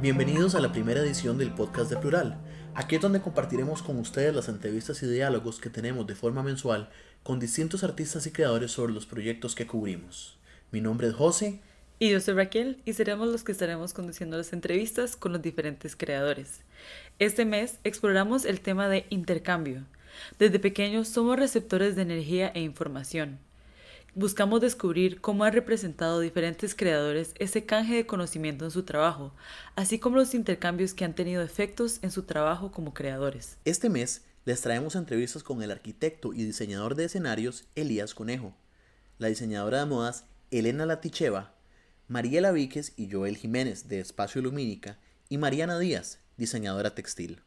Bienvenidos a la primera edición del podcast de Plural. Aquí es donde compartiremos con ustedes las entrevistas y diálogos que tenemos de forma mensual con distintos artistas y creadores sobre los proyectos que cubrimos. Mi nombre es José. Y yo soy Raquel y seremos los que estaremos conduciendo las entrevistas con los diferentes creadores. Este mes exploramos el tema de intercambio. Desde pequeños somos receptores de energía e información buscamos descubrir cómo han representado diferentes creadores ese canje de conocimiento en su trabajo, así como los intercambios que han tenido efectos en su trabajo como creadores. Este mes les traemos entrevistas con el arquitecto y diseñador de escenarios Elías Conejo, la diseñadora de modas Elena Laticheva, Mariela Víquez y Joel Jiménez de Espacio Lumínica y Mariana Díaz, diseñadora textil.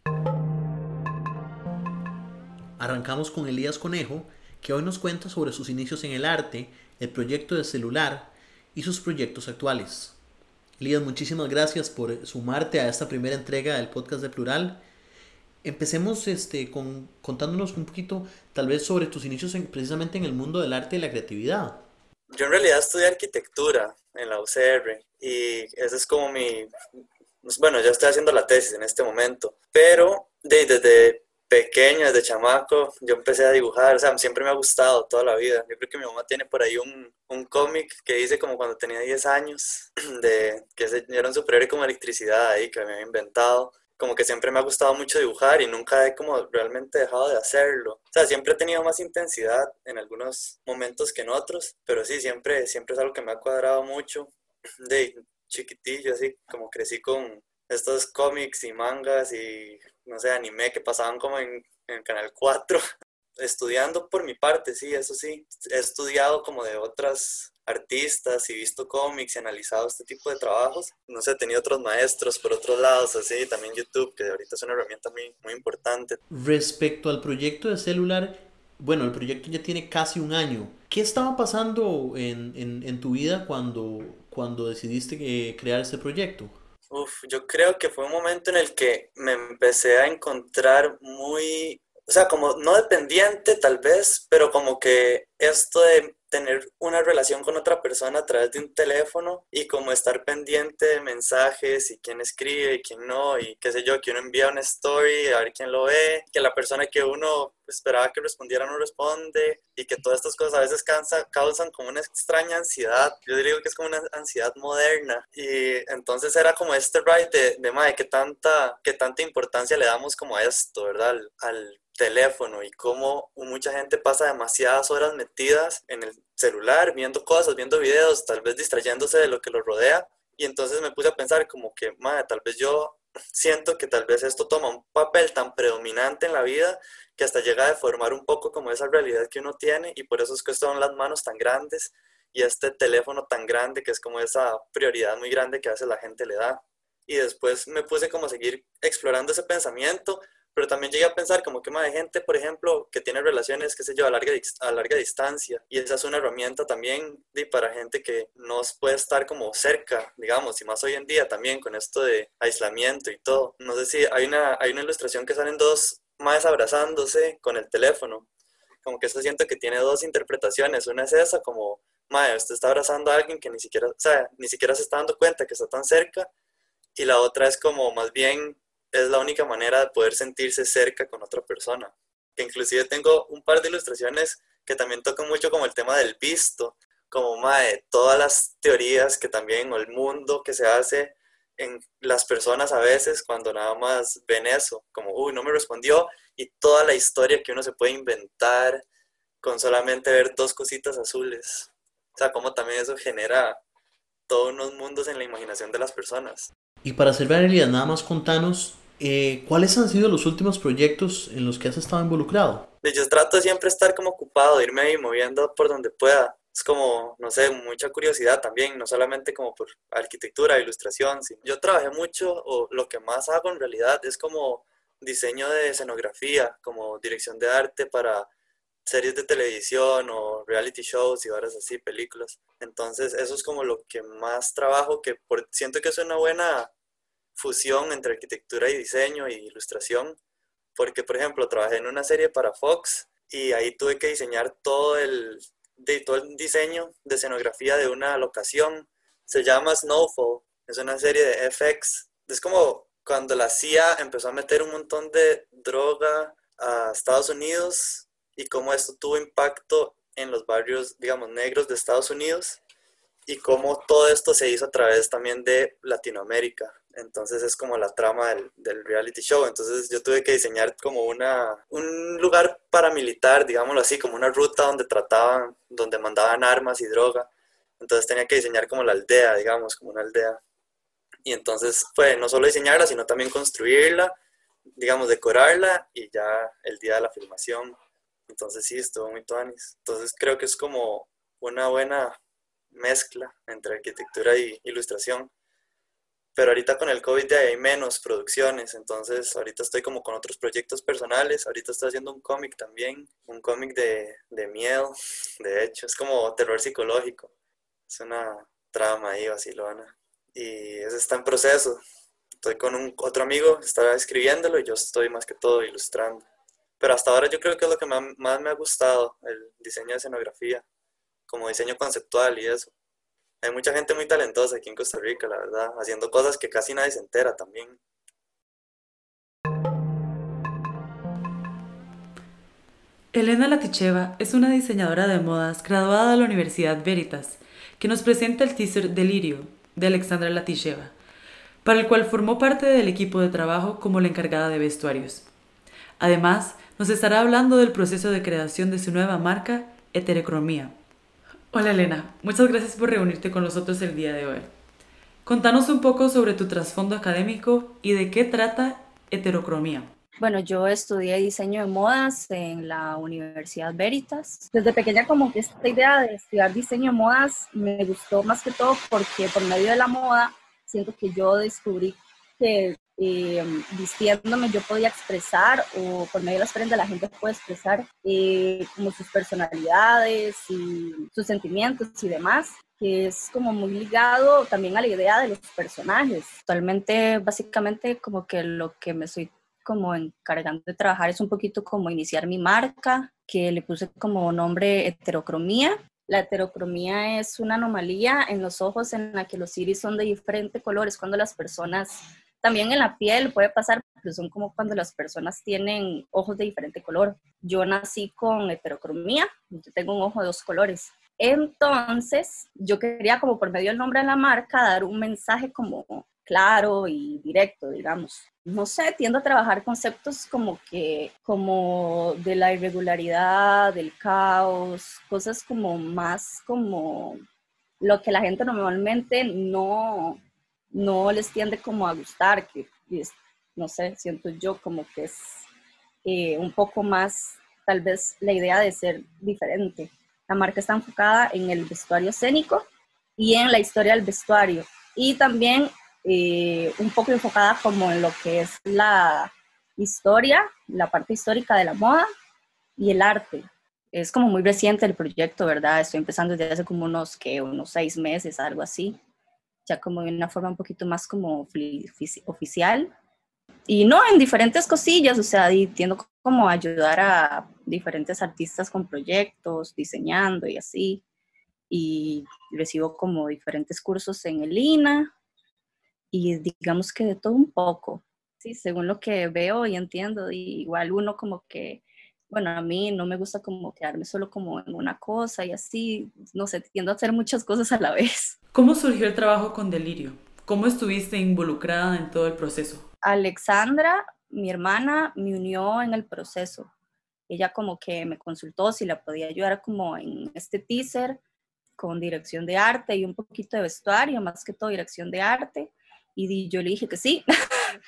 Arrancamos con Elías Conejo, que hoy nos cuenta sobre sus inicios en el arte, el proyecto de celular y sus proyectos actuales. Elías, muchísimas gracias por sumarte a esta primera entrega del podcast de Plural. Empecemos este, con, contándonos un poquito tal vez sobre tus inicios precisamente en el mundo del arte y la creatividad. Yo en realidad estudié arquitectura en la UCR y ese es como mi... Bueno, ya estoy haciendo la tesis en este momento, pero desde pequeño, desde chamaco, yo empecé a dibujar, o sea, siempre me ha gustado toda la vida. Yo creo que mi mamá tiene por ahí un, un cómic que dice como cuando tenía 10 años, de que era un superhéroe como electricidad ahí, que me había inventado. Como que siempre me ha gustado mucho dibujar y nunca he como realmente dejado de hacerlo. O sea, siempre he tenido más intensidad en algunos momentos que en otros, pero sí, siempre, siempre es algo que me ha cuadrado mucho. De chiquitillo, así como crecí con estos cómics y mangas y no sé, anime que pasaban como en, en Canal 4. Estudiando por mi parte, sí, eso sí. He estudiado como de otras artistas y visto cómics y analizado este tipo de trabajos. No sé, he tenido otros maestros por otros lados, así, también YouTube, que ahorita es una herramienta muy, muy importante. Respecto al proyecto de celular, bueno, el proyecto ya tiene casi un año. ¿Qué estaba pasando en, en, en tu vida cuando, cuando decidiste eh, crear este proyecto? Uf, yo creo que fue un momento en el que me empecé a encontrar muy, o sea, como no dependiente tal vez, pero como que esto de tener una relación con otra persona a través de un teléfono y como estar pendiente de mensajes y quién escribe y quién no y qué sé yo, que uno envía una story a ver quién lo ve, que la persona que uno esperaba que respondiera no responde y que todas estas cosas a veces causan como una extraña ansiedad. Yo digo que es como una ansiedad moderna y entonces era como este ride de, de madre, que tanta, que tanta importancia le damos como a esto, ¿verdad? Al, al teléfono y cómo mucha gente pasa demasiadas horas en el celular, viendo cosas, viendo videos, tal vez distrayéndose de lo que los rodea. Y entonces me puse a pensar como que, madre, tal vez yo siento que tal vez esto toma un papel tan predominante en la vida que hasta llega a deformar un poco como esa realidad que uno tiene y por eso es que son las manos tan grandes y este teléfono tan grande que es como esa prioridad muy grande que veces la gente le da. Y después me puse como a seguir explorando ese pensamiento pero también llegué a pensar como que más de gente, por ejemplo, que tiene relaciones, qué sé yo, a larga, a larga distancia, y esa es una herramienta también de, para gente que no puede estar como cerca, digamos, y más hoy en día también con esto de aislamiento y todo. No sé si hay una, hay una ilustración que salen dos más abrazándose con el teléfono, como que eso siento que tiene dos interpretaciones, una es esa como, madre, usted está abrazando a alguien que ni siquiera, o sea, ni siquiera se está dando cuenta que está tan cerca, y la otra es como más bien es la única manera de poder sentirse cerca con otra persona. Que inclusive tengo un par de ilustraciones que también tocan mucho como el tema del visto, como mae, todas las teorías que también, o el mundo que se hace en las personas a veces cuando nada más ven eso, como, uy, no me respondió, y toda la historia que uno se puede inventar con solamente ver dos cositas azules. O sea, como también eso genera todos unos mundos en la imaginación de las personas. Y para hacer realidad, nada más contanos eh, ¿Cuáles han sido los últimos proyectos en los que has estado involucrado? Yo trato de siempre estar como ocupado, irme ahí moviendo por donde pueda. Es como, no sé, mucha curiosidad también, no solamente como por arquitectura, ilustración. Yo trabajé mucho, o lo que más hago en realidad es como diseño de escenografía, como dirección de arte para series de televisión o reality shows y horas así, películas. Entonces, eso es como lo que más trabajo, que por, siento que es una buena fusión entre arquitectura y diseño y ilustración, porque por ejemplo trabajé en una serie para Fox y ahí tuve que diseñar todo el, de, todo el diseño de escenografía de una locación. Se llama Snowfall, es una serie de FX es como cuando la CIA empezó a meter un montón de droga a Estados Unidos y cómo esto tuvo impacto en los barrios, digamos, negros de Estados Unidos y cómo todo esto se hizo a través también de Latinoamérica. Entonces es como la trama del, reality show. Entonces yo tuve que diseñar como una, un lugar paramilitar, digámoslo así, como una ruta donde trataban, donde mandaban armas y droga. Entonces tenía que diseñar como la aldea, digamos, como una aldea. Y entonces fue no solo diseñarla, sino también construirla, digamos, decorarla y ya el día de la filmación. Entonces sí, estuvo muy tuanis. Entonces creo que es como una buena mezcla entre arquitectura y ilustración pero ahorita con el COVID hay menos producciones, entonces ahorita estoy como con otros proyectos personales, ahorita estoy haciendo un cómic también, un cómic de, de miedo, de hecho, es como terror psicológico, es una trama ahí vacilona y eso está en proceso. Estoy con un otro amigo, está escribiéndolo y yo estoy más que todo ilustrando. Pero hasta ahora yo creo que es lo que más, me ha gustado, el diseño de escenografía, como diseño conceptual y eso. Hay mucha gente muy talentosa aquí en Costa Rica, la verdad, haciendo cosas que casi nadie se entera también. Elena Laticheva es una diseñadora de modas graduada de la Universidad Veritas, que nos presenta el teaser Delirio de Alexandra Laticheva, para el cual formó parte del equipo de trabajo como la encargada de vestuarios. Además, nos estará hablando del proceso de creación de su nueva marca, Heterocromía Hola Elena, muchas gracias por reunirte con nosotros el día de hoy. Contanos un poco sobre tu trasfondo académico y de qué trata heterocromía. Bueno, yo estudié diseño de modas en la Universidad Veritas. Desde pequeña como que esta idea de estudiar diseño de modas me gustó más que todo porque por medio de la moda siento que yo descubrí que eh, vistiéndome yo podía expresar o por medio de las prendas la gente puede expresar eh, como sus personalidades y sus sentimientos y demás que es como muy ligado también a la idea de los personajes. Actualmente básicamente como que lo que me estoy como encargando de trabajar es un poquito como iniciar mi marca, que le puse como nombre heterocromía. La heterocromía es una anomalía en los ojos en la que los iris son de diferentes colores cuando las personas también en la piel puede pasar, son como cuando las personas tienen ojos de diferente color. Yo nací con heterocromía, yo tengo un ojo de dos colores. Entonces, yo quería como por medio del nombre de la marca dar un mensaje como claro y directo, digamos. No sé, tiendo a trabajar conceptos como que, como de la irregularidad, del caos, cosas como más como lo que la gente normalmente no, no les tiende como a gustar, que no sé, siento yo como que es eh, un poco más tal vez la idea de ser diferente. La marca está enfocada en el vestuario escénico y en la historia del vestuario y también eh, un poco enfocada como en lo que es la historia, la parte histórica de la moda y el arte. Es como muy reciente el proyecto, ¿verdad? Estoy empezando desde hace como unos, que unos seis meses, algo así ya como de una forma un poquito más como oficial. Y no, en diferentes cosillas, o sea, tiendo como ayudar a diferentes artistas con proyectos, diseñando y así. Y recibo como diferentes cursos en el INA y digamos que de todo un poco. Sí, según lo que veo y entiendo, y igual uno como que bueno, a mí no me gusta como quedarme solo como en una cosa y así, no sé, tiendo a hacer muchas cosas a la vez. ¿Cómo surgió el trabajo con Delirio? ¿Cómo estuviste involucrada en todo el proceso? Alexandra, mi hermana, me unió en el proceso. Ella como que me consultó si la podía ayudar como en este teaser con dirección de arte y un poquito de vestuario, más que todo dirección de arte. Y yo le dije que sí.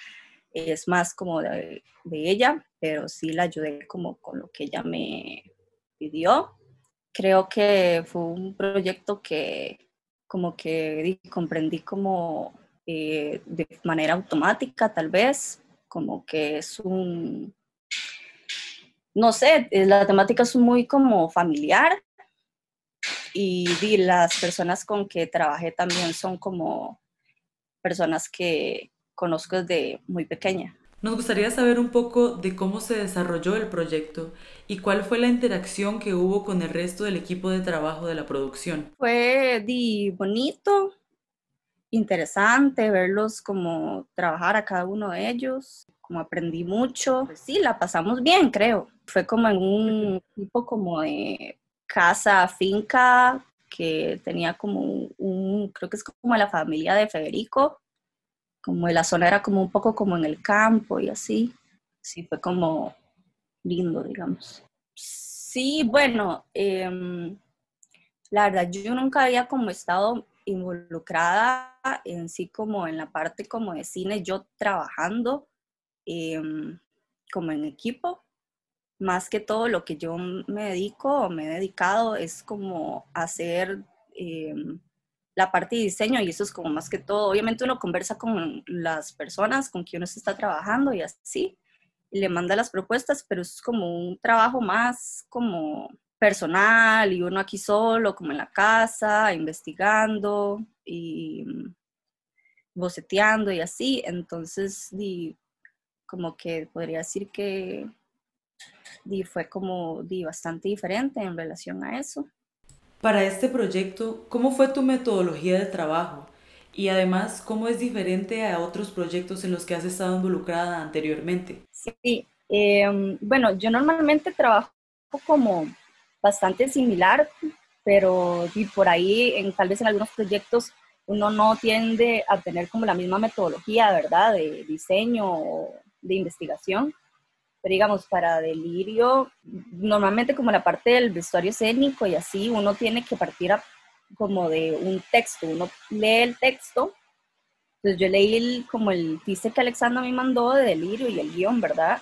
es más como de, ella, pero sí la ayudé como con lo que ella me pidió. Creo que fue un proyecto que como que comprendí como eh, de manera automática tal vez, como que es un, no sé, eh, la temática es muy como familiar y, y las personas con que trabajé también son como personas que, conozco desde muy pequeña. Nos gustaría saber un poco de cómo se desarrolló el proyecto y cuál fue la interacción que hubo con el resto del equipo de trabajo de la producción. Fue di, bonito. interesante verlos como trabajar a cada uno de ellos, como aprendí mucho. Pues sí, la pasamos bien, creo. Fue como en un tipo como de casa, finca, que tenía como un, creo que es como la familia de Federico, como la zona era como un poco como en el campo y así. Sí, fue como lindo, digamos. Sí, bueno, em, la verdad, yo nunca había como estado involucrada en sí como en la parte como de cine, yo trabajando em, como en equipo. Más que todo lo que yo me dedico o me he dedicado es como hacer em, la parte de diseño y eso es como más que todo, obviamente uno conversa con las personas con quien uno se está trabajando y así, y le manda las propuestas, pero es como un trabajo más como personal y uno aquí solo, como en la casa, investigando y mm, boceteando y así. Entonces, di, como que podría decir que di, fue como di, bastante diferente en relación a eso. Para este proyecto, ¿cómo fue tu metodología de trabajo? Y además, ¿cómo es diferente a otros proyectos en los que has estado involucrada anteriormente? Sí, em, bueno, yo normalmente trabajo como bastante similar, pero por ahí, en, tal vez en algunos proyectos, uno no tiende a tener como la misma metodología, ¿verdad? De diseño o de investigación. Pero digamos, para Delirio, normalmente como la parte del vestuario escénico y así, uno tiene que partir como de un texto. Uno lee el texto. Entonces yo leí como el teaser que Alexandra me mandó de Delirio y el guion, ¿verdad?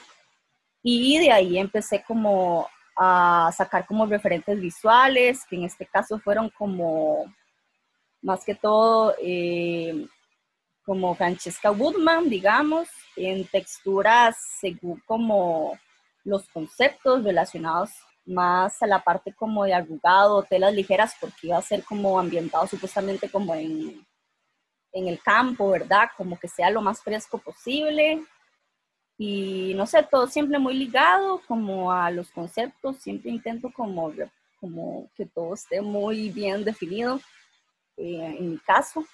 Y de ahí empecé como a sacar como referentes visuales, que en este caso fueron como, más que todo, eh, como Francesca Woodman, digamos, en texturas según como los conceptos relacionados más a la parte como de arrugado, telas ligeras, porque iba a ser como ambientado supuestamente como en, en el campo, ¿verdad? Como que sea lo más fresco posible y no sé, todo siempre muy ligado como a los conceptos, siempre intento como, como que todo esté muy bien definido eh, en mi caso.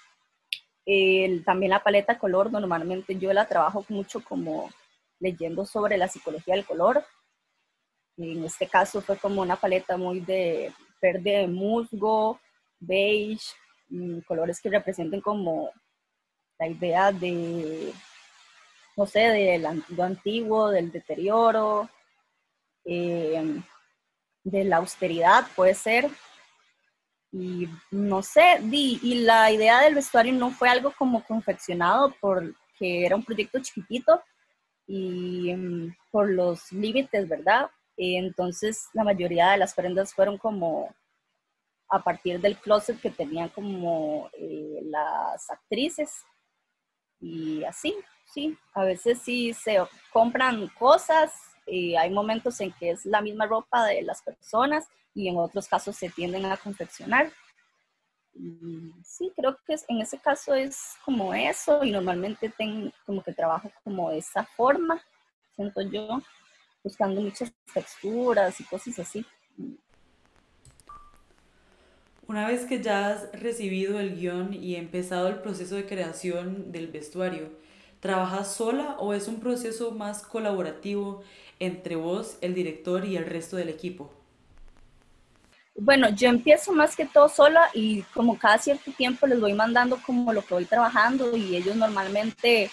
También la paleta de color, normalmente yo la trabajo mucho como leyendo sobre la psicología del color. En este caso fue como una paleta muy de verde musgo, beige, mm, colores que representen como la idea de no sé, de lo antiguo, del deterioro, eh, de la austeridad, puede ser. Y no sé, y la idea del vestuario no fue algo como confeccionado porque era un proyecto chiquitito y mm, por los límites, ¿verdad? entonces la mayoría de las prendas fueron como a partir del closet que tenían como eh, las actrices y así sí, a veces sí se compran cosas y hay momentos en que es la misma ropa de las personas y en otros casos se tienden a confeccionar. sí, creo que en ese caso es como eso y normalmente tengo como que trabajo como esa forma, siento yo, buscando muchas texturas y cosas así. Una vez que ya has recibido el guion y empezado el proceso de creación del vestuario, ¿Trabajas sola o es un proceso más colaborativo entre vos, el director y el resto del equipo? Bueno, yo empiezo más que todo sola y como cada cierto tiempo les voy mandando como lo que voy trabajando y ellos normalmente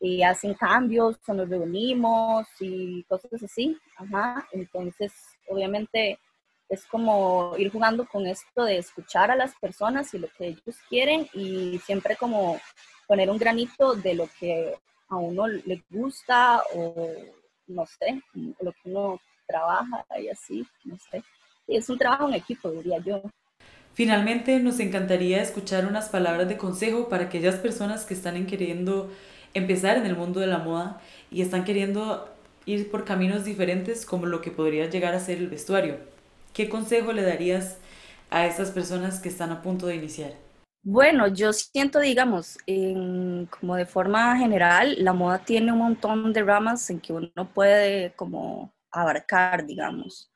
eh, hacen cambios, o nos reunimos y cosas así. Ajá. Entonces, obviamente es como ir jugando con esto de escuchar a las personas y lo que ellos quieren y siempre como poner un granito de lo que a uno le gusta o no sé, lo que uno trabaja y así, no sé. Es un trabajo en equipo, diría yo. Finalmente, nos encantaría escuchar unas palabras de consejo para aquellas personas que están queriendo empezar en el mundo de la moda y están queriendo ir por caminos diferentes como lo que podría llegar a ser el vestuario. ¿Qué consejo le darías a esas personas que están a punto de iniciar? Bueno, yo siento, digamos, como de forma general, la moda tiene un montón de ramas en que uno puede como abarcar, digamos.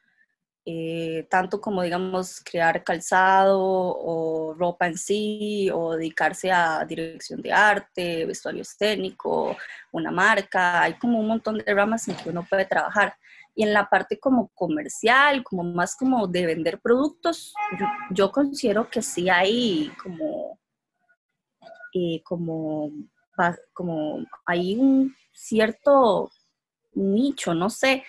Eh, tanto como, digamos, crear calzado o ropa en sí, o dedicarse a dirección de arte, vestuario escénico, una marca, hay como un montón de ramas en que uno puede trabajar. Y en la parte como comercial, como más como de vender productos, yo, considero que sí hay como, eh, como, como hay un cierto nicho, no sé,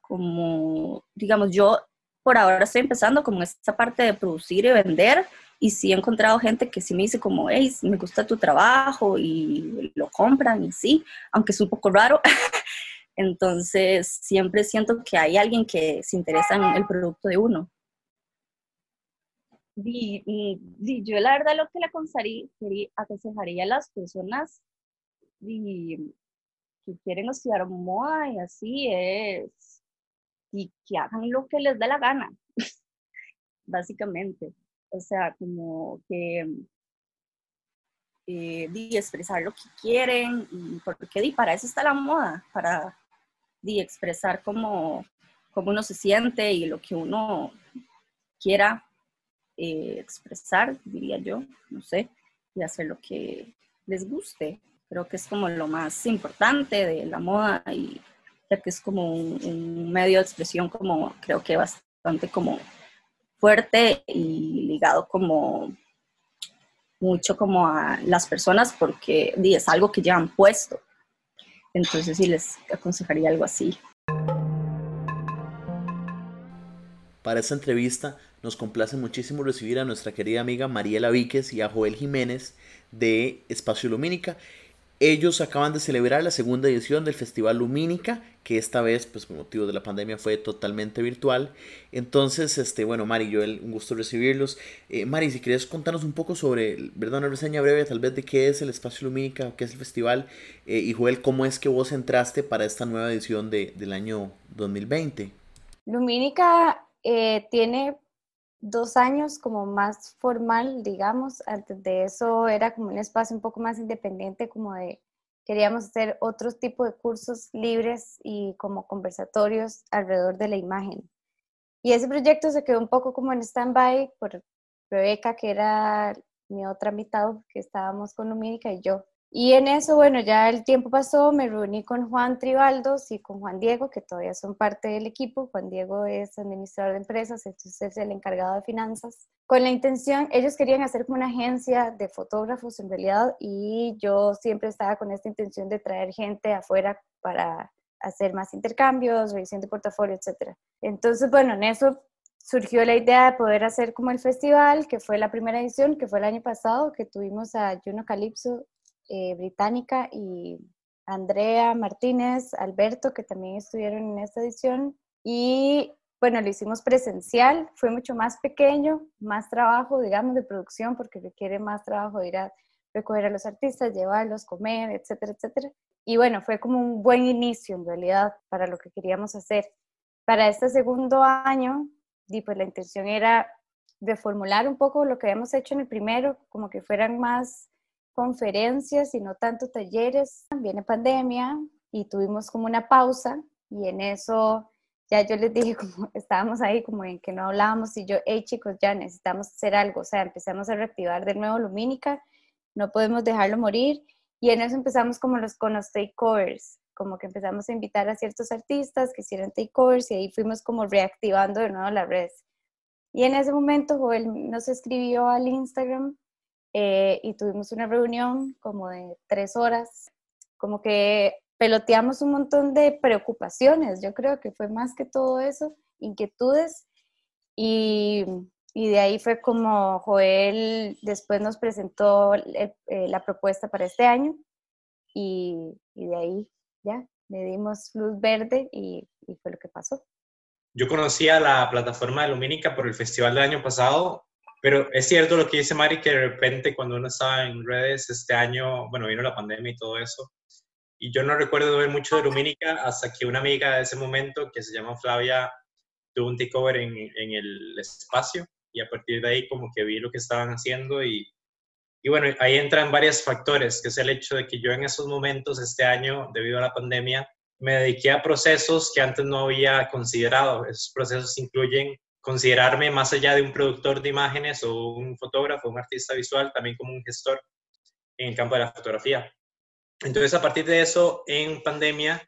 como, digamos, yo por ahora estoy empezando como esta parte de producir y vender y sí he encontrado gente que sí me dice como, hey, me gusta tu trabajo y lo compran y sí, aunque es un poco raro. Entonces siempre siento que hay alguien que se interesa en el producto de uno. Y, yo la verdad lo que le aconsejaría a las personas que quieren estudiar moda y así es y que hagan lo que les dé la gana, básicamente. O sea, como que eh, expresar lo que quieren, y porque di, para eso está la moda, para di, expresar cómo, cómo uno se siente y lo que uno quiera eh, expresar, diría yo, no sé, y hacer lo que les guste. Creo que es como lo más importante de la moda y que es como un, medio de expresión como creo que bastante como fuerte y ligado como mucho como a las personas porque es algo que llevan puesto. Entonces sí les aconsejaría algo así. Para esta entrevista nos complace muchísimo recibir a nuestra querida amiga Mariela Víquez y a Joel Jiménez de Espacio Lumínica ellos acaban de celebrar la segunda edición del Festival Lumínica, que esta vez, pues por motivo de la pandemia, fue totalmente virtual. Entonces, este, bueno, Mari, yo un gusto recibirlos. Eh, Mari, si quieres contarnos un poco sobre, ¿verdad? Una reseña breve tal vez de qué es el Espacio Lumínica, qué es el festival, eh, y Joel, ¿cómo es que vos entraste para esta nueva edición de, del año 2020? Lumínica eh, tiene dos años como más formal, digamos. Antes de eso era como un espacio un poco más independiente, como de queríamos hacer otro tipo de cursos libres y como conversatorios alrededor de la imagen. Y ese proyecto se quedó un poco como en stand-by por Rebeca, que era mi otra mitad, que estábamos con Lumínica y yo. Y en eso, bueno, ya el tiempo pasó, me reuní con Juan Tribaldos y con Juan Diego, que todavía son parte del equipo. Juan Diego es administrador de empresas, entonces es el encargado de finanzas. Con la intención, ellos querían hacer como una agencia de fotógrafos en realidad y yo siempre estaba con esta intención de traer gente afuera para hacer más intercambios, revisión de portafolio, etc. Entonces, bueno, en eso surgió la idea de poder hacer como el festival, que fue la primera edición, que fue el año pasado, que tuvimos a Juno Calypso eh, británica y Andrea Martínez, Alberto, que también estuvieron en esta edición. Y bueno, lo hicimos presencial, fue mucho más pequeño, más trabajo, digamos, de producción, porque requiere más trabajo ir a recoger a los artistas, llevarlos, comer, etcétera, etcétera. Y bueno, fue como un buen inicio en realidad para lo que queríamos hacer. Para este segundo año, y pues la intención era reformular un poco lo que habíamos hecho en el primero, como que fueran más conferencias y no tanto talleres. Viene pandemia y tuvimos como una pausa y en eso ya yo les dije como estábamos ahí como en que no hablábamos y yo, hey chicos, ya necesitamos hacer algo, o sea, empezamos a reactivar de nuevo Lumínica, no podemos dejarlo morir y en eso empezamos como los con takeovers, como que empezamos a invitar a ciertos artistas que hicieran takeovers y ahí fuimos como reactivando de nuevo las redes. Y en ese momento Joel nos escribió al Instagram eh, y tuvimos una reunión como de tres horas, como que peloteamos un montón de preocupaciones, yo creo que fue más que todo eso, inquietudes, y, y de ahí fue como Joel después nos presentó eh, la propuesta para este año, y, y, de ahí ya le dimos luz verde y, y fue lo que pasó. Yo conocía la plataforma de Lumínica por el festival del año pasado pero es cierto lo que dice Mari, que de repente cuando uno estaba en redes este año, bueno, vino la pandemia y todo eso, y yo no recuerdo ver mucho de Lumínica hasta que una amiga de ese momento, que se llama Flavia, tuvo un takeover en, en el espacio, y a partir de ahí como que vi lo que estaban haciendo y, y bueno, ahí entran varios factores, que es el hecho de que yo en esos momentos, este año, debido a la pandemia, me dediqué a procesos que antes no había considerado. Esos procesos incluyen considerarme más allá de un productor de imágenes o un fotógrafo, un artista visual, también como un gestor en el campo de la fotografía. Entonces, a partir de eso, en pandemia,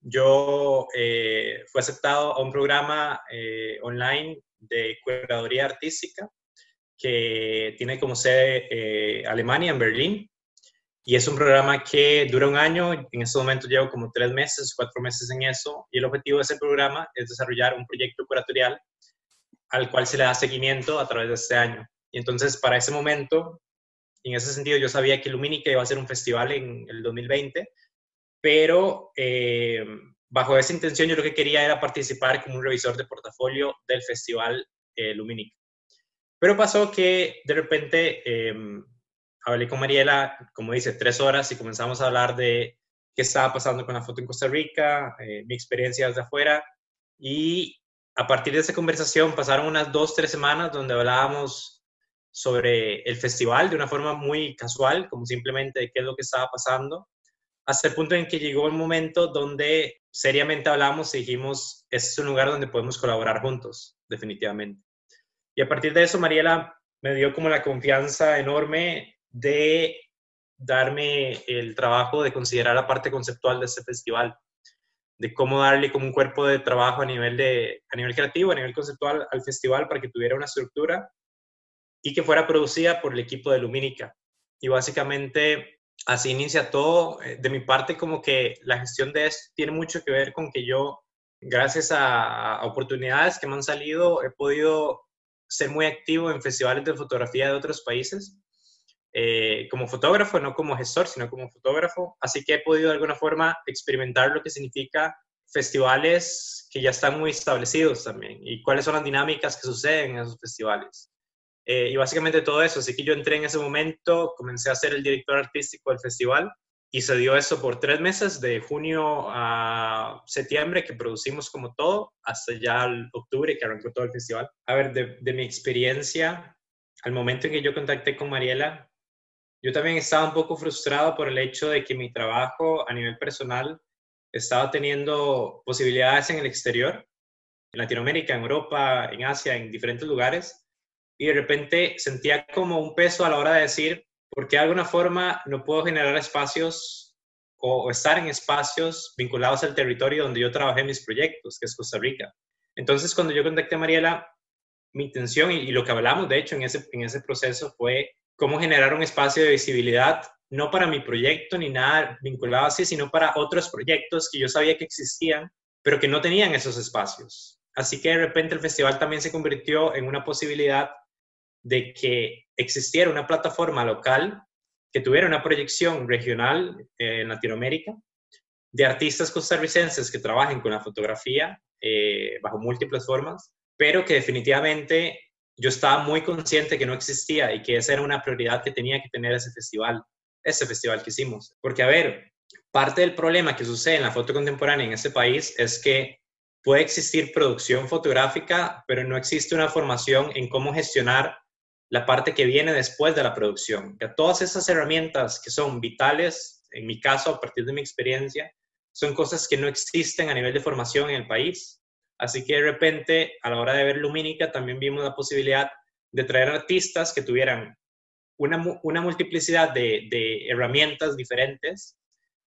yo eh, fui aceptado a un programa eh, online de curaduría artística que tiene como sede eh, Alemania, en Berlín. Y es un programa que dura un año. En este momento llevo como tres meses, cuatro meses en eso. Y el objetivo de ese programa es desarrollar un proyecto curatorial al cual se le da seguimiento a través de este año. Y entonces, para ese momento, en ese sentido, yo sabía que Lumínica iba a ser un festival en el 2020, pero eh, bajo esa intención yo lo que quería era participar como un revisor de portafolio del festival eh. Pero pasó que de repente eh, hablé con Mariela, como dice, tres horas y comenzamos a hablar de qué estaba pasando con la foto en Costa Rica, eh, mi experiencia desde afuera. Y a partir de esa conversación pasaron unas dos, tres semanas donde hablábamos sobre el festival de una forma muy casual, como simplemente qué es lo que estaba pasando, hasta el punto en que llegó el momento donde seriamente hablamos y dijimos, este es un lugar donde podemos colaborar juntos, definitivamente. Y a partir de eso, Mariela me dio como la confianza enorme de darme el trabajo de considerar la parte conceptual de este festival, de cómo darle como un cuerpo de trabajo a nivel, de, a nivel creativo, a nivel conceptual al festival para que tuviera una estructura y que fuera producida por el equipo de Lumínica. Y básicamente así inicia todo. Eh, de mi parte, como que la gestión de esto tiene mucho que ver con que yo, gracias a, oportunidades que me han salido, he podido ser muy activo en festivales de fotografía de otros países. Eh, como fotógrafo, no como gestor, sino como fotógrafo. Así que he podido de alguna forma experimentar lo que significa festivales que ya están muy establecidos también y cuáles son las dinámicas que suceden en esos festivales. Eh, y básicamente todo eso. Así que yo entré en ese momento, comencé a ser el director artístico del festival y se dio eso por tres meses, de junio a septiembre, que producimos como todo, hasta ya el octubre, que arrancó todo el festival. A ver, de, de mi experiencia, al momento en que yo contacté con Mariela, yo también estaba un poco frustrado por el hecho de que mi trabajo a nivel personal estaba teniendo posibilidades en el exterior, en Latinoamérica, en Europa, en Asia, en diferentes lugares, y de repente sentía como un peso a la hora de decir, ¿por qué de alguna forma no puedo generar espacios o, estar en espacios vinculados al territorio donde yo trabajé mis proyectos, que es Costa Rica? Entonces, cuando yo contacté a Mariela, mi intención y, lo que hablamos, de hecho, en ese, en ese proceso fue cómo generar un espacio de visibilidad, no para mi proyecto ni nada vinculado así, sino para otros proyectos que yo sabía que existían, pero que no tenían esos espacios. Así que de repente el festival también se convirtió en una posibilidad de que existiera una plataforma local que tuviera una proyección regional eh, en Latinoamérica de artistas costarricenses que trabajen con la fotografía eh, bajo múltiples formas, pero que definitivamente yo estaba muy consciente que no existía y que esa era una prioridad que tenía que tener ese festival, ese festival que hicimos. Porque, a ver, parte del problema que sucede en la foto contemporánea en este país es que puede existir producción fotográfica, pero no existe una formación en cómo gestionar la parte que viene después de la producción. Que todas esas herramientas que son vitales, en mi caso, a partir de mi experiencia, son cosas que no existen a nivel de formación en el país. Así que de repente, a la hora de ver Lumínica, también vimos la posibilidad de traer artistas que tuvieran una, una multiplicidad de, de herramientas diferentes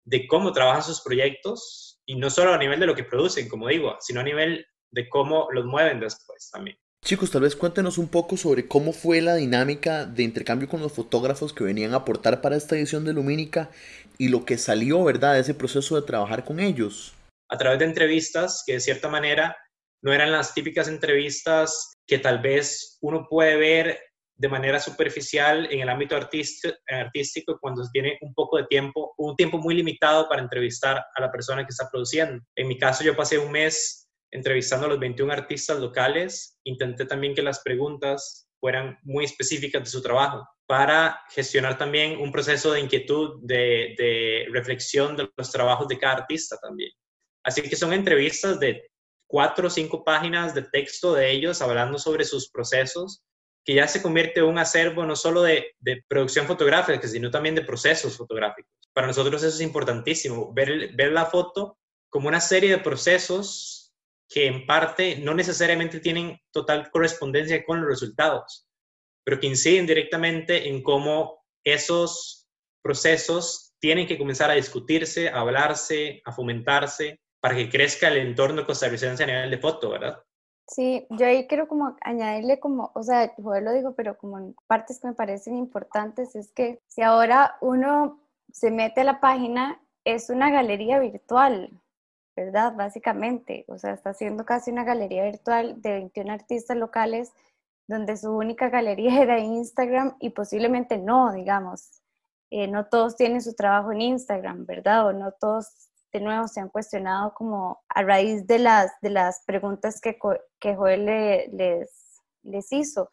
de cómo trabajan sus proyectos y no solo a nivel de lo que producen, como digo, sino a nivel de cómo los mueven después también. Chicos, tal vez cuéntenos un poco sobre cómo fue la dinámica de intercambio con los fotógrafos que venían a aportar para esta edición de Lumínica y lo que salió, ¿verdad?, de ese proceso de trabajar con ellos. A través de entrevistas que de cierta manera no eran las típicas entrevistas que tal vez uno puede ver de manera superficial en el ámbito artístico cuando tiene un poco de tiempo, un tiempo muy limitado para entrevistar a la persona que está produciendo. En mi caso, yo pasé un mes entrevistando a los 21 artistas locales, intenté también que las preguntas fueran muy específicas de su trabajo para gestionar también un proceso de inquietud, de, reflexión de los trabajos de cada artista también. Así que son entrevistas de cuatro o cinco páginas de texto de ellos hablando sobre sus procesos, que ya se convierte en un acervo no solo de, producción fotográfica, sino también de procesos fotográficos. Para nosotros eso es importantísimo, ver la foto como una serie de procesos que en parte no necesariamente tienen total correspondencia con los resultados, pero que inciden directamente en cómo esos procesos tienen que comenzar a discutirse, a hablarse, a fomentarse para que crezca el entorno costarricense a nivel de foto, ¿verdad? Sí, yo ahí quiero como añadirle como, o sea, Joder lo digo, pero como partes que me parecen importantes es que si ahora uno se mete a la página, es una galería virtual, ¿verdad? Básicamente, o sea, está haciendo casi una galería virtual de 21 artistas locales donde su única galería era Instagram y posiblemente no, digamos. Eh, no todos tienen su trabajo en Instagram, ¿verdad? O no todos de nuevo se han cuestionado como a raíz de las, de las preguntas que, que Joel les, les hizo.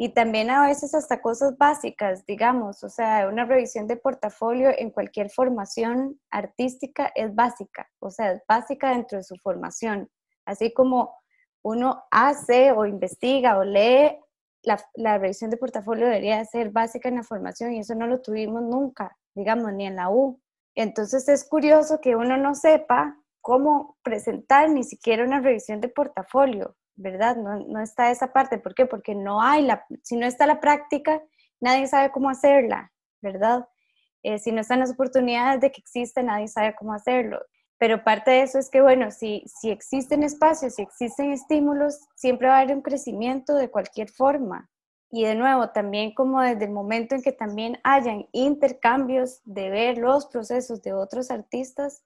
Y también a veces hasta cosas básicas, digamos, o sea, una revisión de portafolio en cualquier formación artística es básica, o sea, es básica dentro de su formación. Así como uno hace o investiga o lee, la, la revisión de portafolio debería ser básica en la formación y eso no lo tuvimos nunca, digamos, ni en la U. Entonces es curioso que uno no sepa cómo presentar ni siquiera una revisión de portafolio, ¿verdad? No, está esa parte. ¿Por qué? Porque no hay la, si no está la práctica, nadie sabe cómo hacerla, ¿verdad? Eh, si no están las oportunidades de que existe, nadie sabe cómo hacerlo. Pero parte de eso es que, bueno, si, si existen espacios, si existen estímulos, siempre va a haber un crecimiento de cualquier forma, y de nuevo, también como desde el momento en que también hayan intercambios de ver los procesos de otros artistas,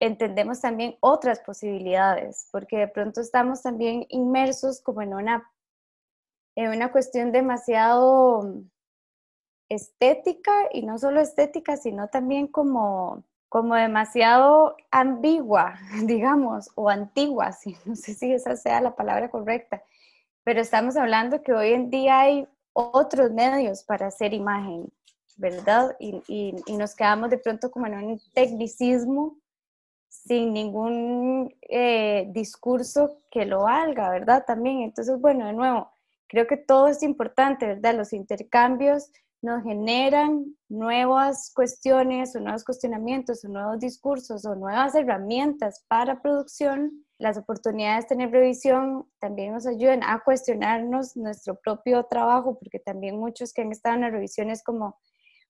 entendemos también otras posibilidades, porque de pronto estamos también inmersos como en una, en una cuestión demasiado estética, y no solo estética, sino también como, como demasiado ambigua, digamos, o antigua, si, no sé si esa sea la palabra correcta, pero estamos hablando que hoy en día hay otros medios para hacer imagen, ¿verdad? Y, y, nos quedamos de pronto como en un tecnicismo sin ningún eh, discurso que lo valga, ¿verdad? También, entonces, bueno, de nuevo, creo que todo es importante, ¿verdad? Los intercambios nos generan nuevas cuestiones o nuevos cuestionamientos o nuevos discursos o nuevas herramientas para producción las oportunidades de tener revisión también nos ayudan a cuestionarnos nuestro propio trabajo, porque también muchos que han estado en las revisiones como,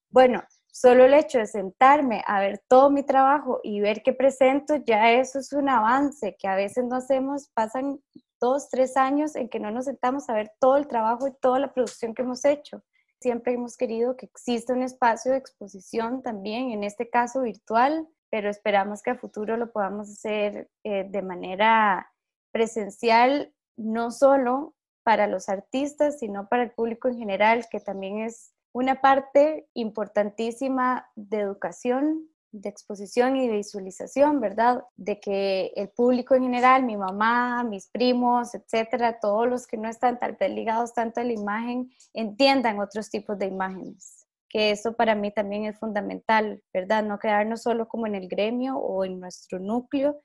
bueno, solo el hecho de sentarme a ver todo mi trabajo y ver qué presento, ya eso es un avance que a veces no hacemos, pasan dos, tres años en que no nos sentamos a ver todo el trabajo y toda la producción que hemos hecho. Siempre hemos querido que exista un espacio de exposición también, en este caso virtual, pero esperamos que a futuro lo podamos hacer eh, de manera presencial, no solo para los artistas, sino para el público en general, que también es una parte importantísima de educación, de exposición y de visualización, ¿verdad? De que el público en general, mi mamá, mis primos, etcétera, todos los que no están tal vez ligados tanto a la imagen, entiendan otros tipos de imágenes que eso para mí también es fundamental, ¿verdad? No quedarnos solo como en el gremio o en nuestro núcleo,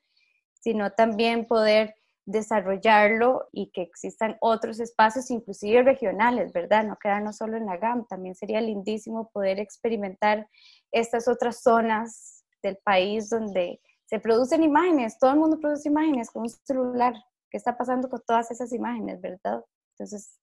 sino también poder desarrollarlo y que existan otros espacios, inclusive regionales, ¿verdad? No quedarnos solo en la GAM, también sería lindísimo poder experimentar estas otras zonas del país donde se producen imágenes, todo el mundo produce imágenes con un celular. ¿Qué está pasando con todas esas imágenes, verdad? Entonces,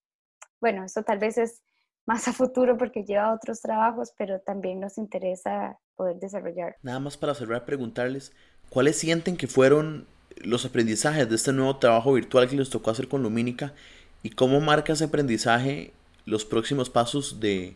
bueno, eso tal vez es más a futuro porque lleva otros trabajos, pero también nos interesa poder desarrollar. Nada más para cerrar, preguntarles, ¿cuáles sienten que fueron los aprendizajes de este nuevo trabajo virtual que les tocó hacer con Lumínica y cómo marca ese aprendizaje los próximos pasos de,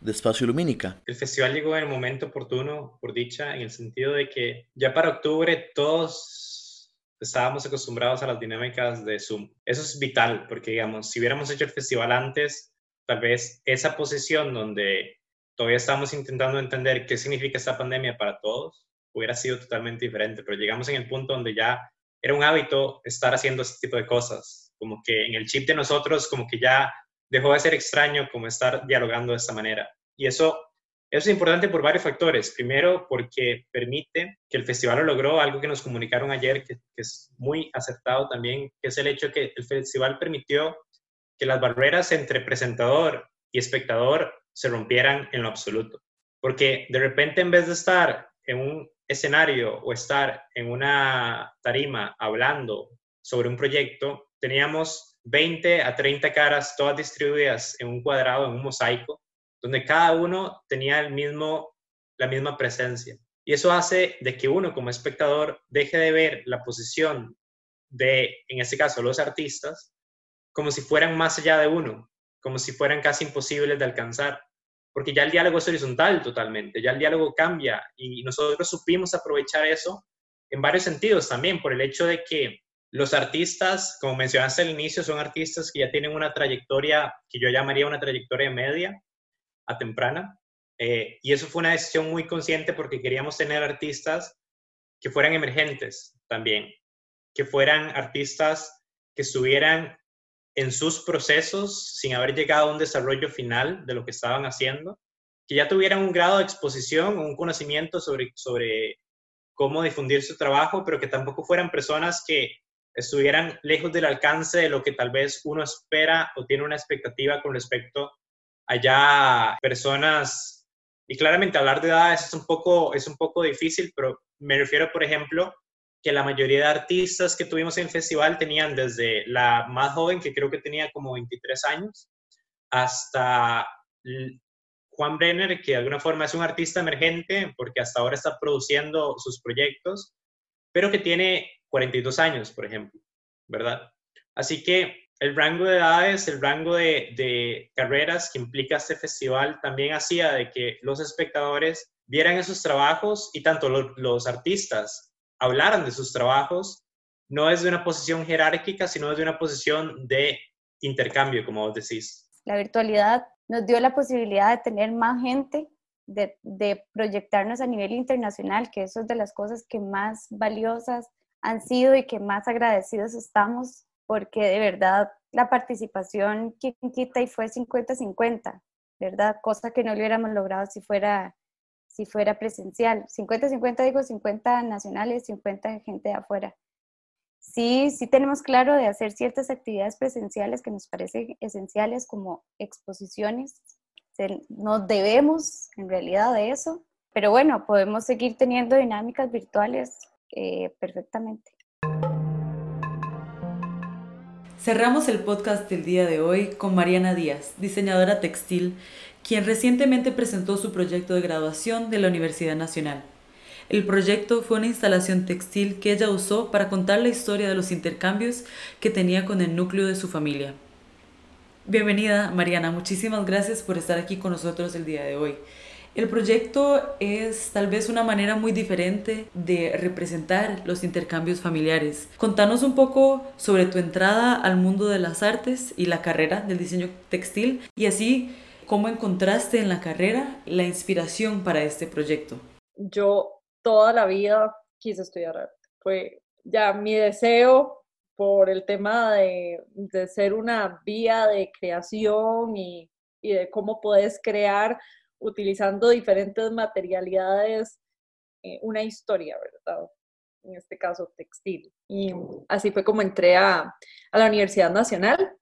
de Espacio Lumínica? El festival llegó en el momento oportuno, por dicha, en el sentido de que ya para octubre todos estábamos acostumbrados a las dinámicas de Zoom. Eso es vital, porque digamos, si hubiéramos hecho el festival antes, tal vez esa posición donde todavía estamos intentando entender qué significa esta pandemia para todos, hubiera sido totalmente diferente, pero llegamos en el punto donde ya era un hábito estar haciendo este tipo de cosas, como que en el chip de nosotros, como que ya dejó de ser extraño como estar dialogando de esta manera. Y eso, eso es importante por varios factores. Primero, porque permite que el festival lo logró, algo que nos comunicaron ayer, que, que es muy acertado también, que es el hecho que el festival permitió que las barreras entre presentador y espectador se rompieran en lo absoluto. Porque de repente en vez de estar en un escenario o estar en una tarima hablando sobre un proyecto, teníamos 20 a 30 caras todas distribuidas en un cuadrado, en un mosaico, donde cada uno tenía el mismo, la misma presencia. Y eso hace de que uno como espectador deje de ver la posición de, en este caso, los artistas, como si fueran más allá de uno, como si fueran casi imposibles de alcanzar, porque ya el diálogo es horizontal totalmente, ya el diálogo cambia y nosotros supimos aprovechar eso en varios sentidos también, por el hecho de que los artistas, como mencionaste al inicio, son artistas que ya tienen una trayectoria que yo llamaría una trayectoria media a temprana, eh, y eso fue una decisión muy consciente porque queríamos tener artistas que fueran emergentes también, que fueran artistas que estuvieran en sus procesos sin haber llegado a un desarrollo final de lo que estaban haciendo, que ya tuvieran un grado de exposición, un conocimiento sobre, sobre cómo difundir su trabajo, pero que tampoco fueran personas que estuvieran lejos del alcance de lo que tal vez uno espera o tiene una expectativa con respecto a ya personas. Y claramente hablar de edades es un poco, es un poco difícil, pero me refiero, por ejemplo, que la mayoría de artistas que tuvimos en el festival tenían desde la más joven, que creo que tenía como 23 años, hasta Juan Brenner, que de alguna forma es un artista emergente, porque hasta ahora está produciendo sus proyectos, pero que tiene 42 años, por ejemplo, ¿verdad? Así que el rango de edades, el rango de, carreras que implica este festival también hacía de que los espectadores vieran esos trabajos y tanto los artistas hablaran de sus trabajos, no es de una posición jerárquica, sino es de una posición de intercambio, como vos decís. La virtualidad nos dio la posibilidad de tener más gente, de, proyectarnos a nivel internacional, que eso es de las cosas que más valiosas han sido y que más agradecidos estamos, porque de verdad la participación quien quita y fue 50-50, ¿verdad? Cosa que no lo hubiéramos logrado si fuera si fuera presencial. 50-50 digo 50 nacionales, 50 gente de afuera. Sí, sí tenemos claro de hacer ciertas actividades presenciales que nos parecen esenciales como exposiciones. Nos debemos en realidad de eso, pero bueno, podemos seguir teniendo dinámicas virtuales eh, perfectamente. Cerramos el podcast del día de hoy con Mariana Díaz, diseñadora textil, quien recientemente presentó su proyecto de graduación de la Universidad Nacional. El proyecto fue una instalación textil que ella usó para contar la historia de los intercambios que tenía con el núcleo de su familia. Bienvenida, Mariana. Muchísimas gracias por estar aquí con nosotros el día de hoy. El proyecto es tal vez una manera muy diferente de representar los intercambios familiares. Contanos un poco sobre tu entrada al mundo de las artes y la carrera del diseño textil y así ¿Cómo encontraste en la carrera la inspiración para este proyecto? Yo toda la vida quise estudiar arte. Fue ya mi deseo por el tema de, de ser una vía de creación y, y, de cómo puedes crear utilizando diferentes materialidades eh, una historia, ¿verdad? En este caso, textil. Y así fue como entré a, a la Universidad Nacional,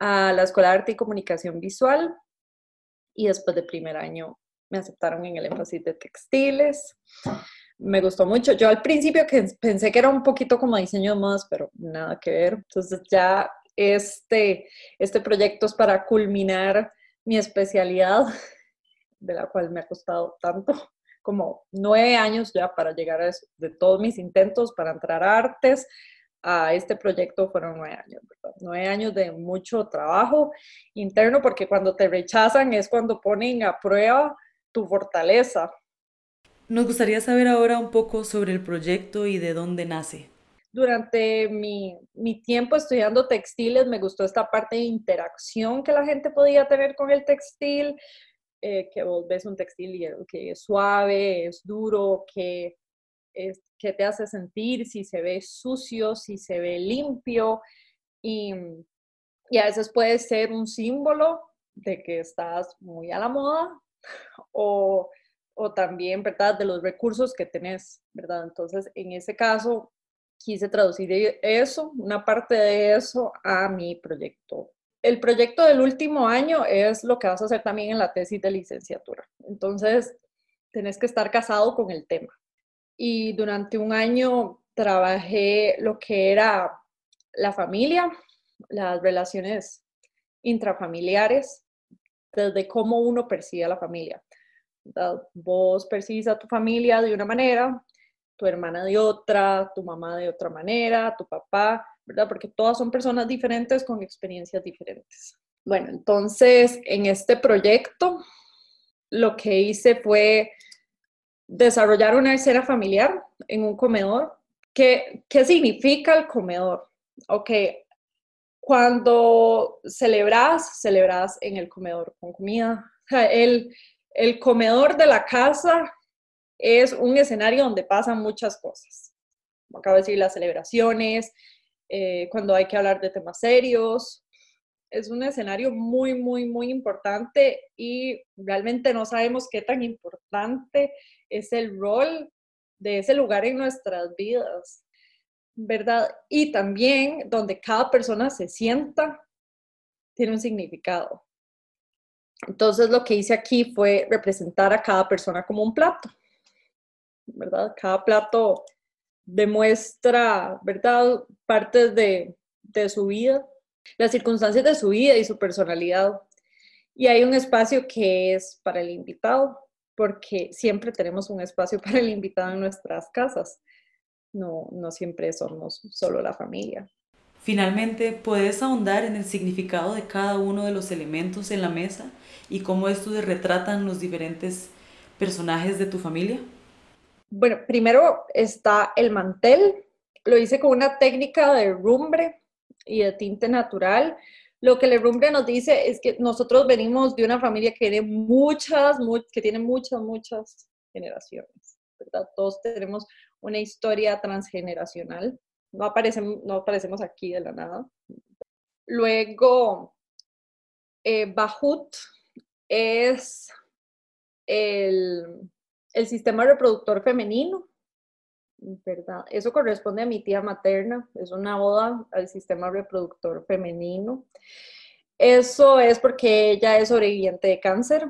a la Escuela de Arte y Comunicación Visual, y después de primer año me aceptaron en el énfasis de textiles. Me gustó mucho. Yo al principio que pensé que era un poquito como diseño de modas, pero nada que ver. Entonces ya este, este proyecto es para culminar mi especialidad, de la cual me ha costado tanto, como nueve años ya para llegar a eso, de todos mis intentos para entrar a artes, a este proyecto fueron nueve años, ¿verdad? Nueve años de mucho trabajo interno, porque cuando te rechazan es cuando ponen a prueba tu fortaleza. Nos gustaría saber ahora un poco sobre el proyecto y de dónde nace. Durante mi, mi tiempo estudiando textiles me gustó esta parte de interacción que la gente podía tener con el textil, eh, que vos ves un textil que es suave, es duro, que qué te hace sentir, si se ve sucio, si se ve limpio. Y, y a veces puede ser un símbolo de que estás muy a la moda o, o también, ¿verdad?, de los recursos que tenés, ¿verdad? Entonces, en ese caso, quise traducir e, eso, una parte de eso, a mi proyecto. El proyecto del último año es lo que vas a hacer también en la tesis de licenciatura. Entonces, tenés que estar casado con el tema y durante un año trabajé lo que era la familia, las relaciones intrafamiliares, desde cómo uno percibe a la familia. Vos percibes a tu familia de una manera, tu hermana de otra, tu mamá de otra manera, tu papá, ¿verdad? Porque todas son personas diferentes con experiencias diferentes. Bueno, entonces en este proyecto lo que hice fue desarrollar una escena familiar en un comedor. ¿Qué, qué significa el comedor? Ok, cuando celebras, celebras en el comedor con comida. El, el comedor de la casa es un escenario donde pasan muchas cosas. Como acabo de decir, las celebraciones, eh, cuando hay que hablar de temas serios. Es un escenario muy, muy, muy importante y realmente no sabemos qué tan importante es el rol de ese lugar en nuestras vidas. ¿verdad? Y también donde cada persona se sienta tiene un significado. Entonces lo que hice aquí fue representar a cada persona como un plato, ¿verdad? Cada plato demuestra, ¿verdad? Partes de, de su vida, las circunstancias de su vida y su personalidad. Y hay un espacio que es para el invitado, porque siempre tenemos un espacio para el invitado en nuestras casas no, no siempre somos solo la familia. Finalmente, ¿puedes ahondar en el significado de cada uno de los elementos en la mesa y cómo estos retratan los diferentes personajes de tu familia? Bueno, primero está el mantel. Lo hice con una técnica de rumbre y de tinte natural. Lo que el rumbre nos dice es que nosotros venimos de una familia que tiene muchas, que tiene muchas, muchas generaciones. Todos tenemos una historia transgeneracional. No, aparecemos, no aparecemos aquí de la nada. Luego, eh, Bahut es el sistema reproductor femenino, ¿verdad? Eso corresponde a mi tía materna, es una oda al sistema reproductor femenino. Eso es porque ella es sobreviviente de cáncer.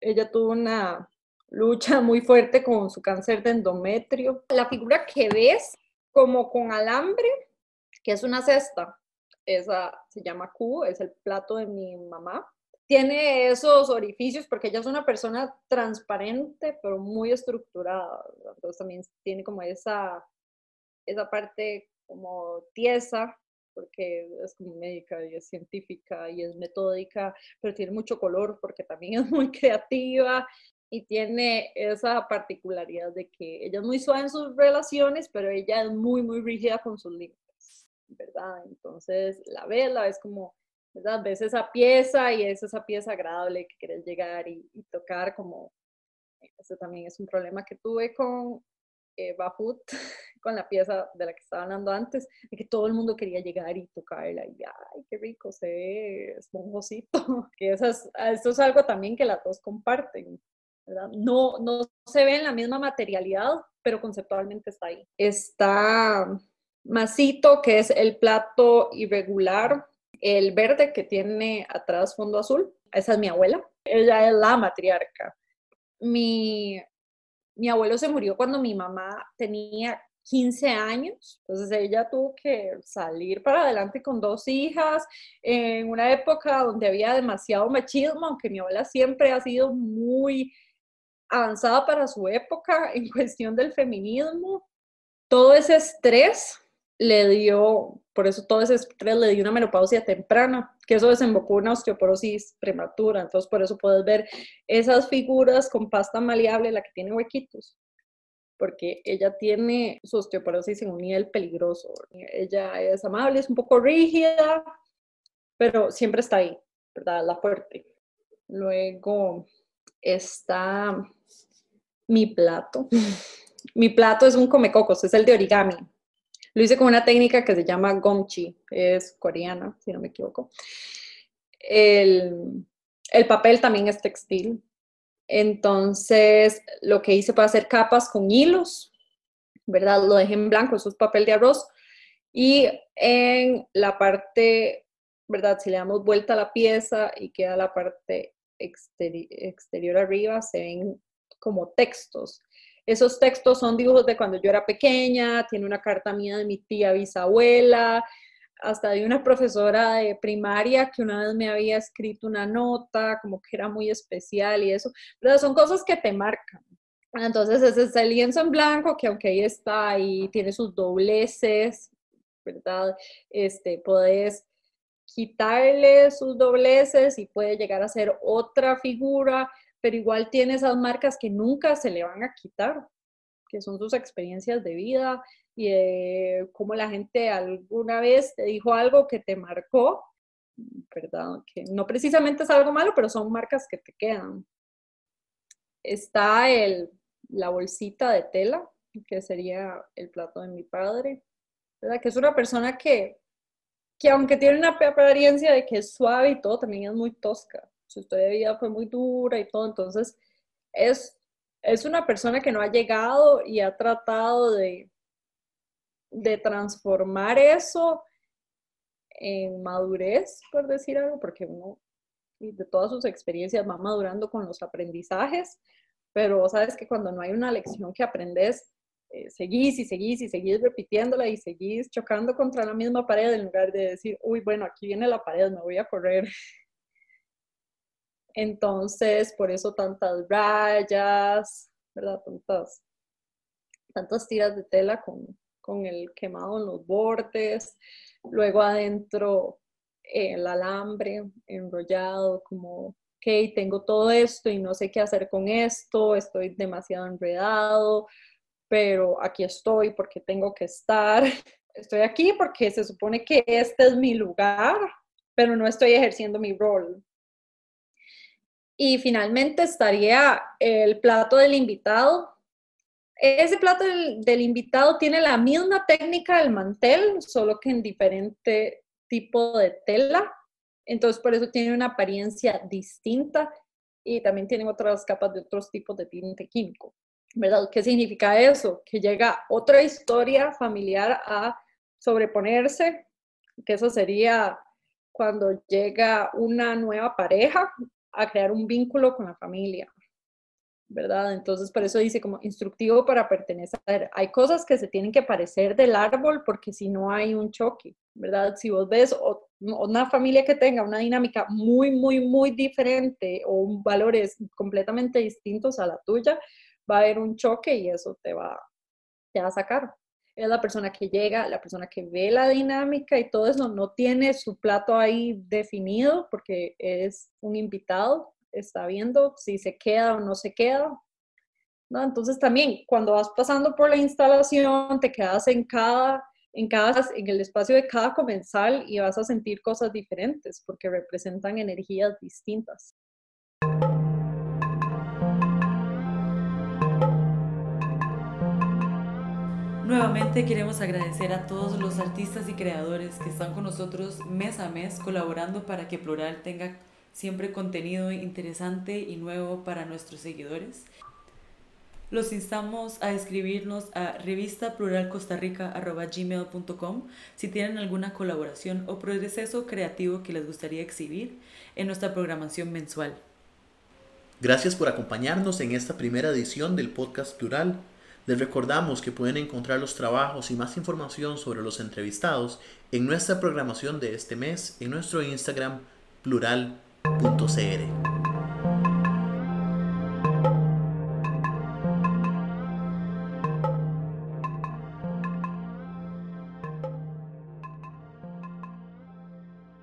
Ella tuvo una lucha muy fuerte con su cáncer de endometrio. La figura que ves como con alambre, que es una cesta, esa se llama Q, es el plato de mi mamá. Tiene esos orificios porque ella es una persona transparente, pero muy estructurada. Entonces también tiene como esa, esa parte como tiesa, porque es como médica y es científica y es metódica, pero tiene mucho color porque también es muy creativa y tiene esa particularidad de que ella es muy suave en sus relaciones, pero ella es muy, muy rígida con sus límites, ¿verdad? Entonces la ves, la ves como, ¿verdad? Ves esa pieza y es esa pieza agradable que quieres llegar y, tocar como, ese también es un problema que tuve con eh, Bahut, con la pieza de la que estaba hablando antes, de que todo el mundo quería llegar y tocarla y ay, qué rico, se ve esponjosito, que esas, eso es algo también que las dos comparten, no, no se ve en la misma materialidad, pero conceptualmente está ahí. Está Masito, que es el plato irregular, el verde que tiene atrás fondo azul. Esa es mi abuela. Ella es la matriarca. Mi, mi abuelo se murió cuando mi mamá tenía 15 años, entonces ella tuvo que salir para adelante con dos hijas en una época donde había demasiado machismo, aunque mi abuela siempre ha sido muy avanzada para su época en cuestión del feminismo. Todo ese estrés le dio, por eso todo ese estrés le dio una menopausia temprana, que eso desembocó una osteoporosis prematura. Entonces, por eso puedes ver esas figuras con pasta maleable, la que tiene huequitos, porque ella tiene su osteoporosis en un nivel peligroso. Ella es amable, es un poco rígida, pero siempre está ahí, ¿verdad? La fuerte. Luego está mi plato. Mi plato es un comecocos, es el de origami. Lo hice con una técnica que se llama gomchi, es coreana, si no me equivoco. El, el papel también es textil. Entonces, lo que hice fue hacer capas con hilos, ¿verdad? Lo dejé en blanco, eso es papel de arroz. Y en la parte, ¿verdad? Si le damos vuelta a la pieza y queda la parte exterior arriba, se ven como textos. Esos textos son dibujos de cuando yo era pequeña, tiene una carta mía de mi tía bisabuela, hasta de una profesora de primaria que una vez me había escrito una nota, como que era muy especial y eso, pero son cosas que te marcan. Entonces ese es el lienzo en blanco que aunque ahí está y tiene sus dobleces, ¿verdad? Este, puedes quitarle sus dobleces y puede llegar a ser otra figura, pero igual tiene esas marcas que nunca se le van a quitar, que son sus experiencias de vida y de cómo la gente alguna vez te dijo algo que te marcó, ¿verdad? Que no precisamente es algo malo, pero son marcas que te quedan. Está el, la bolsita de tela, que sería el plato de mi padre, ¿verdad? Que es una persona que, que aunque tiene una apariencia de que es suave y todo, también es muy tosca. Su historia de vida fue muy dura y todo, entonces es, es una persona que no ha llegado y ha tratado de, de transformar eso en madurez, por decir algo, porque uno de todas sus experiencias va madurando con los aprendizajes, pero sabes que cuando no hay una lección que aprendes, eh, seguís y seguís y seguís repitiéndola y seguís chocando contra la misma pared en lugar de decir, uy, bueno, aquí viene la pared, me voy a correr. Entonces, por eso tantas rayas, ¿verdad? Tantas, tantas tiras de tela con, con el quemado en los bordes. Luego adentro el alambre enrollado, como, ok, tengo todo esto y no sé qué hacer con esto, estoy demasiado enredado, pero aquí estoy porque tengo que estar. Estoy aquí porque se supone que este es mi lugar, pero no estoy ejerciendo mi rol. Y finalmente estaría el plato del invitado. Ese plato del, invitado tiene la misma técnica del mantel, solo que en diferente tipo de tela. Entonces, por eso tiene una apariencia distinta y también tiene otras capas de otros tipos de tinte químico. ¿verdad? ¿Qué significa eso? Que llega otra historia familiar a sobreponerse, que eso sería cuando llega una nueva pareja a crear un vínculo con la familia, ¿verdad? Entonces, por eso dice como instructivo para pertenecer. Hay cosas que se tienen que parecer del árbol porque si no hay un choque, ¿verdad? Si vos ves una familia que tenga una dinámica muy, muy, muy diferente o valores completamente distintos a la tuya, va a haber un choque y eso te va, te va a sacar. Es la persona que llega, la persona que ve la dinámica y todo eso, no tiene su plato ahí definido porque es un invitado, está viendo si se queda o no se queda. ¿no? Entonces también cuando vas pasando por la instalación, te quedas en cada, en cada, en el espacio de cada comensal y vas a sentir cosas diferentes porque representan energías distintas. Nuevamente queremos agradecer a todos los artistas y creadores que están con nosotros mes a mes colaborando para que Plural tenga siempre contenido interesante y nuevo para nuestros seguidores. Los instamos a escribirnos a revistapluralcostarrica.gmail.com si tienen alguna colaboración o proceso creativo que les gustaría exhibir en nuestra programación mensual. Gracias por acompañarnos en esta primera edición del podcast Plural. Les recordamos que pueden encontrar los trabajos y más información sobre los entrevistados en nuestra programación de este mes en nuestro Instagram plural.cr.